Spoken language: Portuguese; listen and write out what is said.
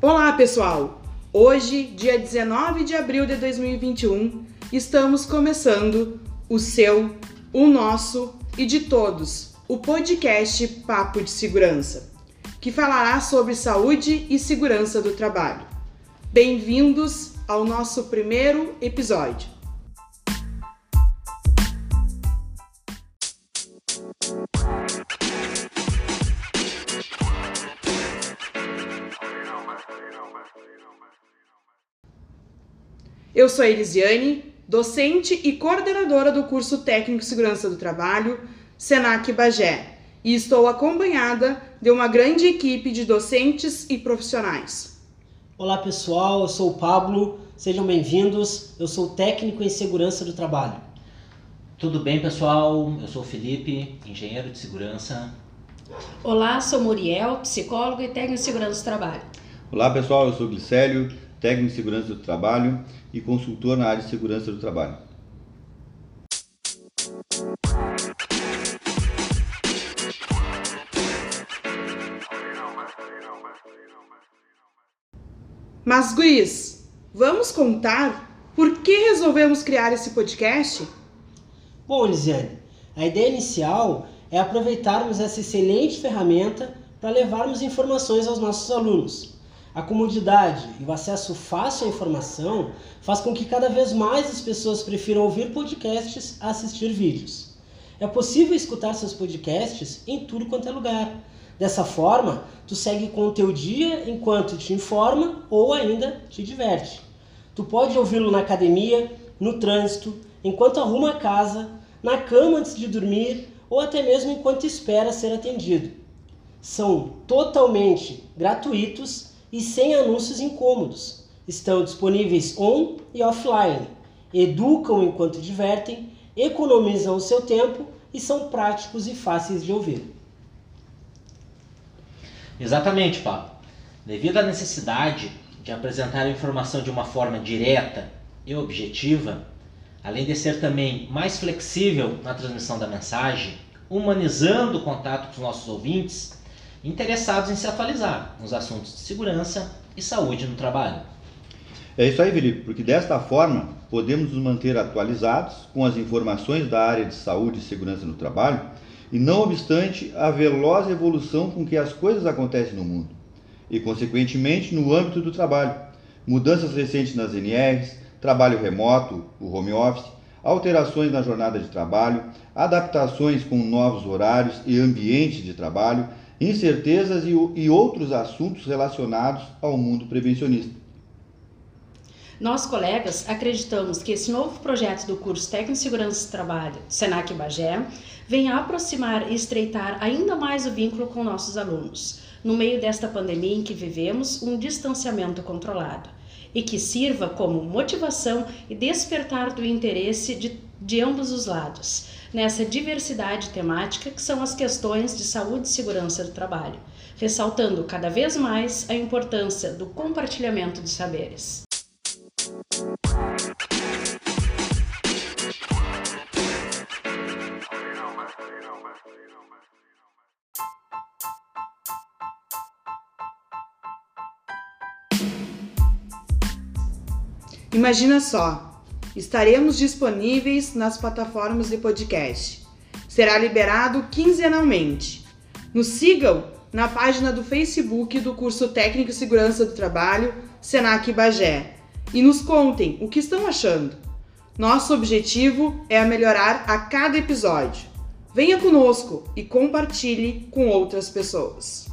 Olá, pessoal! Hoje, dia 19 de abril de 2021, estamos começando o seu, o nosso e de todos, o podcast Papo de Segurança, que falará sobre saúde e segurança do trabalho. Bem-vindos ao nosso primeiro episódio. Eu sou a Elisiane, docente e coordenadora do curso Técnico de Segurança do Trabalho, Senac Bagé, e estou acompanhada de uma grande equipe de docentes e profissionais. Olá pessoal, eu sou o Pablo, sejam bem-vindos. Eu sou técnico em segurança do trabalho. Tudo bem, pessoal? Eu sou o Felipe, engenheiro de segurança. Olá, sou Muriel, psicólogo e técnico de segurança do trabalho. Olá, pessoal, eu sou Glicélio, técnico de segurança do trabalho e consultor na área de segurança do trabalho. Mas, Guiz, vamos contar por que resolvemos criar esse podcast? Bom, Lisiane, a ideia inicial é aproveitarmos essa excelente ferramenta para levarmos informações aos nossos alunos. A comodidade e o acesso fácil à informação faz com que cada vez mais as pessoas prefiram ouvir podcasts a assistir vídeos. É possível escutar seus podcasts em tudo quanto é lugar. Dessa forma, tu segue com o teu dia enquanto te informa ou ainda te diverte. Tu pode ouvi-lo na academia, no trânsito, enquanto arruma a casa, na cama antes de dormir ou até mesmo enquanto espera ser atendido. São totalmente gratuitos e sem anúncios incômodos. Estão disponíveis on e offline. Educam enquanto divertem, economizam o seu tempo e são práticos e fáceis de ouvir. Exatamente, Pablo. Devido à necessidade de apresentar a informação de uma forma direta e objetiva, além de ser também mais flexível na transmissão da mensagem, humanizando o contato com os nossos ouvintes, interessados em se atualizar nos assuntos de segurança e saúde no trabalho. É isso aí, Felipe, porque desta forma podemos nos manter atualizados com as informações da área de saúde e segurança no trabalho e não obstante a veloz evolução com que as coisas acontecem no mundo e, consequentemente, no âmbito do trabalho. Mudanças recentes nas NRs, trabalho remoto, o home office, alterações na jornada de trabalho, adaptações com novos horários e ambientes de trabalho, incertezas e, e outros assuntos relacionados ao mundo prevencionista. Nós, colegas, acreditamos que esse novo projeto do curso Técnico de Segurança do Trabalho, Senac Bagé, venha aproximar e estreitar ainda mais o vínculo com nossos alunos, no meio desta pandemia em que vivemos um distanciamento controlado, e que sirva como motivação e despertar do interesse de, de ambos os lados, nessa diversidade temática que são as questões de saúde e segurança do trabalho, ressaltando cada vez mais a importância do compartilhamento de saberes. Imagina só, estaremos disponíveis nas plataformas de podcast. Será liberado quinzenalmente. Nos sigam na página do Facebook do curso Técnico e Segurança do Trabalho, Senac Bagé, e nos contem o que estão achando. Nosso objetivo é melhorar a cada episódio. Venha conosco e compartilhe com outras pessoas.